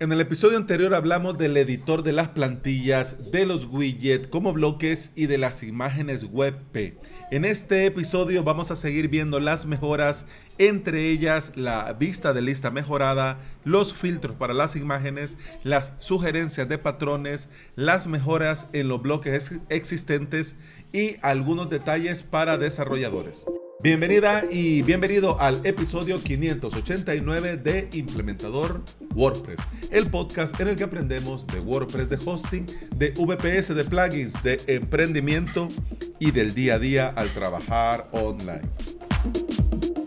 En el episodio anterior hablamos del editor de las plantillas, de los widgets como bloques y de las imágenes WebP. En este episodio vamos a seguir viendo las mejoras, entre ellas la vista de lista mejorada, los filtros para las imágenes, las sugerencias de patrones, las mejoras en los bloques existentes y algunos detalles para desarrolladores. Bienvenida y bienvenido al episodio 589 de Implementador WordPress, el podcast en el que aprendemos de WordPress, de hosting, de VPS, de plugins, de emprendimiento y del día a día al trabajar online.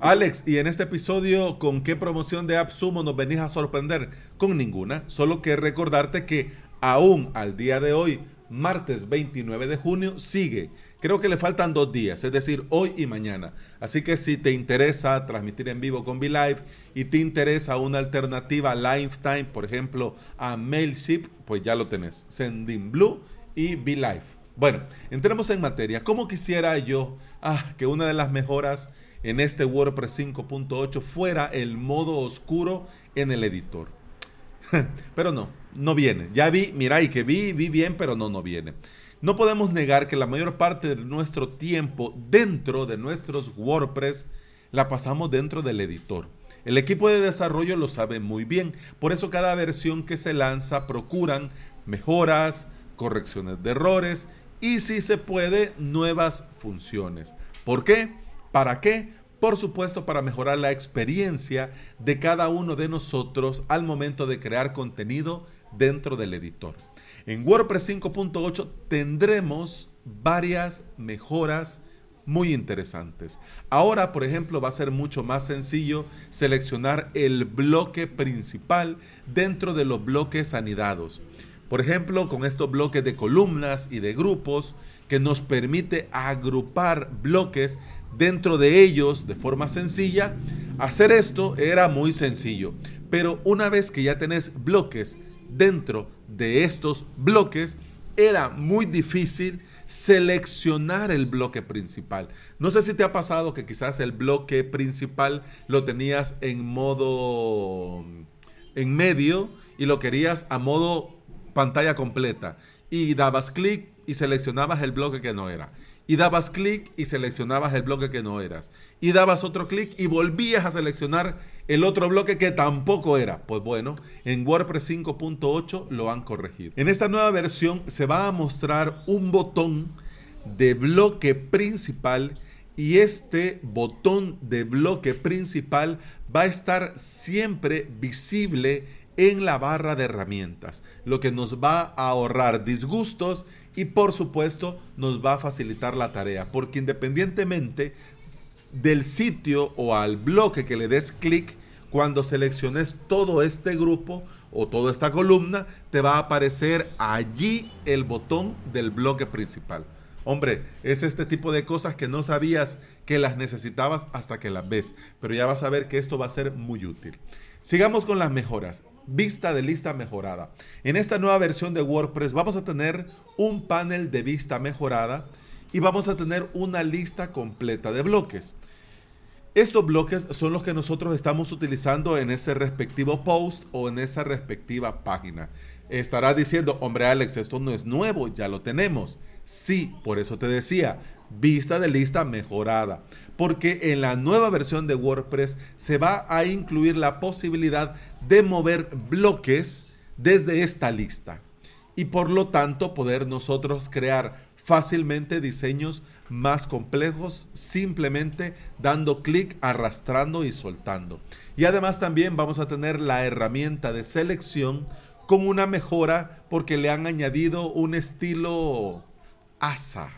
Alex, y en este episodio, ¿con qué promoción de AppSumo nos venís a sorprender? Con ninguna, solo que recordarte que aún al día de hoy, martes 29 de junio, sigue Creo que le faltan dos días, es decir, hoy y mañana. Así que si te interesa transmitir en vivo con VLive y te interesa una alternativa Lifetime, por ejemplo, a Mailship, pues ya lo tenés. Sending Blue y VLive. Bueno, entremos en materia. ¿Cómo quisiera yo ah, que una de las mejoras en este WordPress 5.8 fuera el modo oscuro en el editor? pero no, no viene. Ya vi, mira, y que vi, vi bien, pero no, no viene. No podemos negar que la mayor parte de nuestro tiempo dentro de nuestros WordPress la pasamos dentro del editor. El equipo de desarrollo lo sabe muy bien, por eso cada versión que se lanza procuran mejoras, correcciones de errores y si se puede nuevas funciones. ¿Por qué? ¿Para qué? Por supuesto para mejorar la experiencia de cada uno de nosotros al momento de crear contenido dentro del editor. En WordPress 5.8 tendremos varias mejoras muy interesantes. Ahora, por ejemplo, va a ser mucho más sencillo seleccionar el bloque principal dentro de los bloques anidados. Por ejemplo, con estos bloques de columnas y de grupos que nos permite agrupar bloques dentro de ellos de forma sencilla. Hacer esto era muy sencillo, pero una vez que ya tenés bloques dentro de estos bloques, era muy difícil seleccionar el bloque principal. No sé si te ha pasado que quizás el bloque principal lo tenías en modo en medio y lo querías a modo pantalla completa y dabas clic y seleccionabas el bloque que no era y dabas clic y seleccionabas el bloque que no eras. Y dabas otro clic y volvías a seleccionar el otro bloque que tampoco era. Pues bueno, en WordPress 5.8 lo han corregido. En esta nueva versión se va a mostrar un botón de bloque principal y este botón de bloque principal va a estar siempre visible en la barra de herramientas, lo que nos va a ahorrar disgustos y por supuesto nos va a facilitar la tarea, porque independientemente del sitio o al bloque que le des clic, cuando selecciones todo este grupo o toda esta columna, te va a aparecer allí el botón del bloque principal. Hombre, es este tipo de cosas que no sabías que las necesitabas hasta que las ves, pero ya vas a ver que esto va a ser muy útil. Sigamos con las mejoras. Vista de lista mejorada. En esta nueva versión de WordPress vamos a tener un panel de vista mejorada y vamos a tener una lista completa de bloques. Estos bloques son los que nosotros estamos utilizando en ese respectivo post o en esa respectiva página. Estará diciendo, hombre Alex, esto no es nuevo, ya lo tenemos. Sí, por eso te decía, vista de lista mejorada. Porque en la nueva versión de WordPress se va a incluir la posibilidad de mover bloques desde esta lista. Y por lo tanto poder nosotros crear fácilmente diseños más complejos simplemente dando clic, arrastrando y soltando. Y además también vamos a tener la herramienta de selección con una mejora porque le han añadido un estilo asa,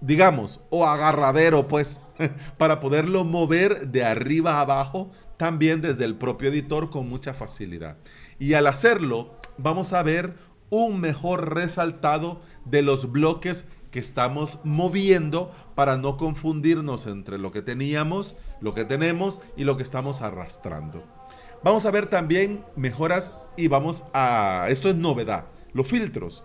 digamos, o agarradero, pues, para poderlo mover de arriba a abajo, también desde el propio editor con mucha facilidad. Y al hacerlo, vamos a ver un mejor resaltado de los bloques que estamos moviendo para no confundirnos entre lo que teníamos, lo que tenemos y lo que estamos arrastrando. Vamos a ver también mejoras y vamos a, esto es novedad, los filtros.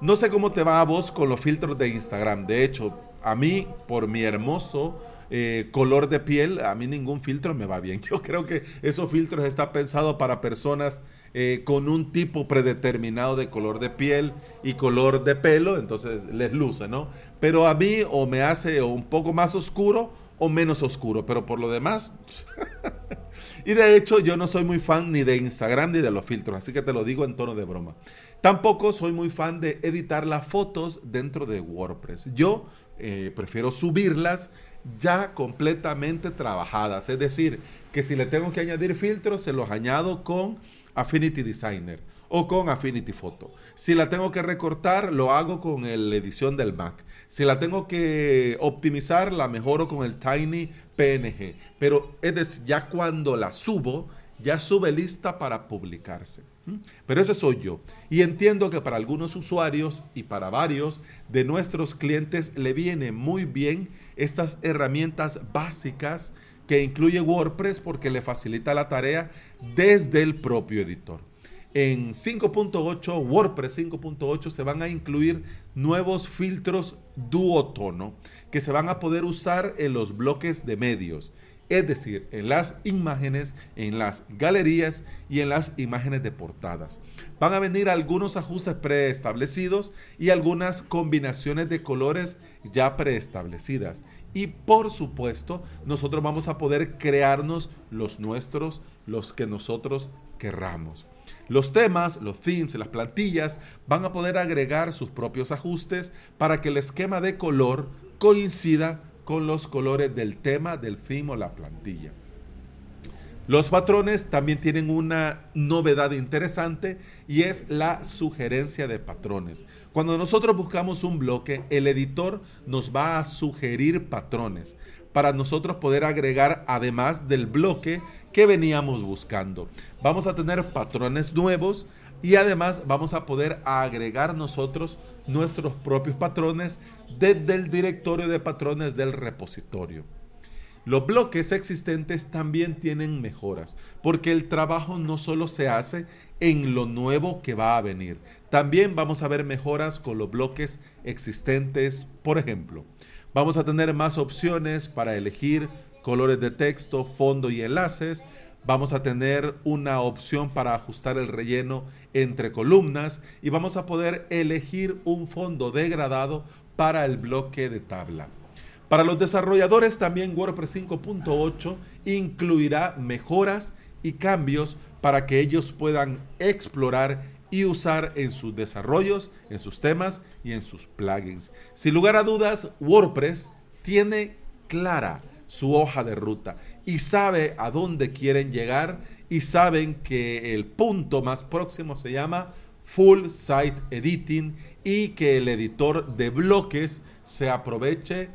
No sé cómo te va a vos con los filtros de Instagram. De hecho, a mí, por mi hermoso eh, color de piel, a mí ningún filtro me va bien. Yo creo que esos filtros están pensados para personas eh, con un tipo predeterminado de color de piel y color de pelo, entonces les luce, ¿no? Pero a mí o me hace un poco más oscuro o menos oscuro, pero por lo demás... y de hecho yo no soy muy fan ni de Instagram ni de los filtros, así que te lo digo en tono de broma. Tampoco soy muy fan de editar las fotos dentro de WordPress. Yo eh, prefiero subirlas ya completamente trabajadas, es decir, que si le tengo que añadir filtros, se los añado con Affinity Designer o con Affinity Photo. Si la tengo que recortar, lo hago con la edición del Mac. Si la tengo que optimizar, la mejoro con el Tiny PNG. Pero es decir, ya cuando la subo, ya sube lista para publicarse. Pero ese soy yo. Y entiendo que para algunos usuarios y para varios de nuestros clientes le viene muy bien estas herramientas básicas que incluye WordPress porque le facilita la tarea desde el propio editor. En 5.8, WordPress 5.8, se van a incluir nuevos filtros duotono que se van a poder usar en los bloques de medios, es decir, en las imágenes, en las galerías y en las imágenes de portadas. Van a venir algunos ajustes preestablecidos y algunas combinaciones de colores ya preestablecidas. Y por supuesto, nosotros vamos a poder crearnos los nuestros, los que nosotros querramos. Los temas, los themes, las plantillas van a poder agregar sus propios ajustes para que el esquema de color coincida con los colores del tema, del theme o la plantilla. Los patrones también tienen una novedad interesante y es la sugerencia de patrones. Cuando nosotros buscamos un bloque, el editor nos va a sugerir patrones para nosotros poder agregar además del bloque que veníamos buscando. Vamos a tener patrones nuevos y además vamos a poder agregar nosotros nuestros propios patrones desde el directorio de patrones del repositorio. Los bloques existentes también tienen mejoras, porque el trabajo no solo se hace en lo nuevo que va a venir, también vamos a ver mejoras con los bloques existentes, por ejemplo. Vamos a tener más opciones para elegir colores de texto, fondo y enlaces. Vamos a tener una opción para ajustar el relleno entre columnas y vamos a poder elegir un fondo degradado para el bloque de tabla. Para los desarrolladores también WordPress 5.8 incluirá mejoras y cambios para que ellos puedan explorar y usar en sus desarrollos, en sus temas y en sus plugins. Sin lugar a dudas, WordPress tiene clara su hoja de ruta y sabe a dónde quieren llegar y saben que el punto más próximo se llama Full Site Editing y que el editor de bloques se aproveche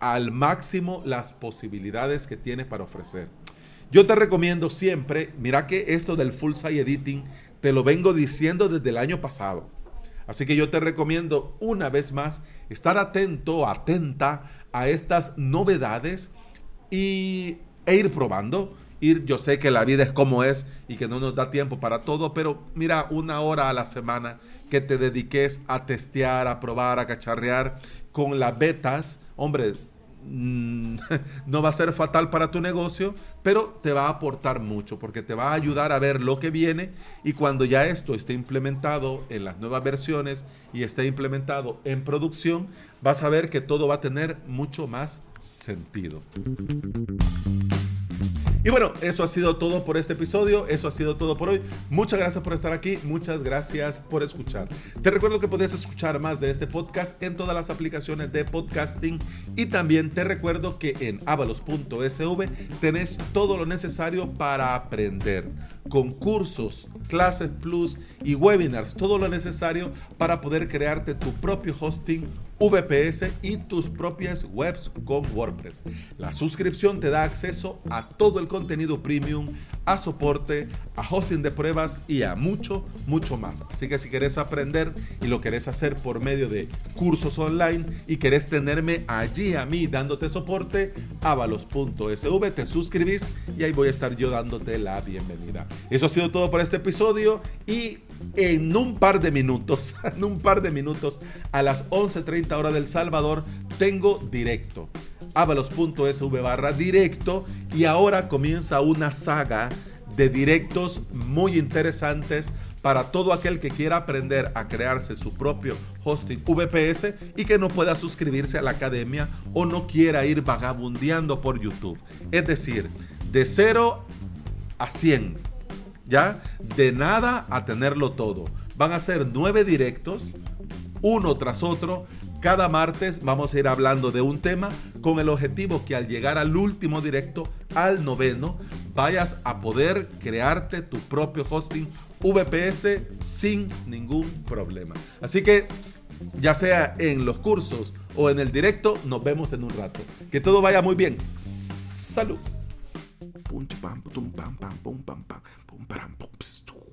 al máximo las posibilidades que tiene para ofrecer. Yo te recomiendo siempre, mira que esto del full site editing te lo vengo diciendo desde el año pasado. Así que yo te recomiendo una vez más estar atento, atenta a estas novedades y, e ir probando. Ir, yo sé que la vida es como es y que no nos da tiempo para todo, pero mira, una hora a la semana que te dediques a testear, a probar, a cacharrear con las betas, hombre, mm, no va a ser fatal para tu negocio, pero te va a aportar mucho porque te va a ayudar a ver lo que viene y cuando ya esto esté implementado en las nuevas versiones y esté implementado en producción, vas a ver que todo va a tener mucho más sentido. Y bueno, eso ha sido todo por este episodio, eso ha sido todo por hoy. Muchas gracias por estar aquí, muchas gracias por escuchar. Te recuerdo que puedes escuchar más de este podcast en todas las aplicaciones de podcasting y también te recuerdo que en avalos.sv tenés todo lo necesario para aprender, concursos, clases plus y webinars, todo lo necesario para poder crearte tu propio hosting VPS y tus propias webs con WordPress. La suscripción te da acceso a todo el contenido premium, a soporte, a hosting de pruebas y a mucho, mucho más. Así que si quieres aprender y lo querés hacer por medio de cursos online y querés tenerme allí a mí dándote soporte, avalos.sv, te suscribís y ahí voy a estar yo dándote la bienvenida. Eso ha sido todo por este episodio y en un par de minutos, en un par de minutos, a las 11.30 hora del Salvador, tengo directo. Avalos.sv barra directo y ahora comienza una saga de directos muy interesantes para todo aquel que quiera aprender a crearse su propio hosting VPS y que no pueda suscribirse a la academia o no quiera ir vagabundeando por YouTube. Es decir, de 0 a 100, ¿ya? De nada a tenerlo todo. Van a ser nueve directos, uno tras otro, cada martes vamos a ir hablando de un tema con el objetivo que al llegar al último directo, al noveno, vayas a poder crearte tu propio hosting VPS sin ningún problema. Así que ya sea en los cursos o en el directo, nos vemos en un rato. Que todo vaya muy bien. Salud. punch, pam, pum, pam, pam, pum, pam, pam, pum, pam, pum, pam, pum,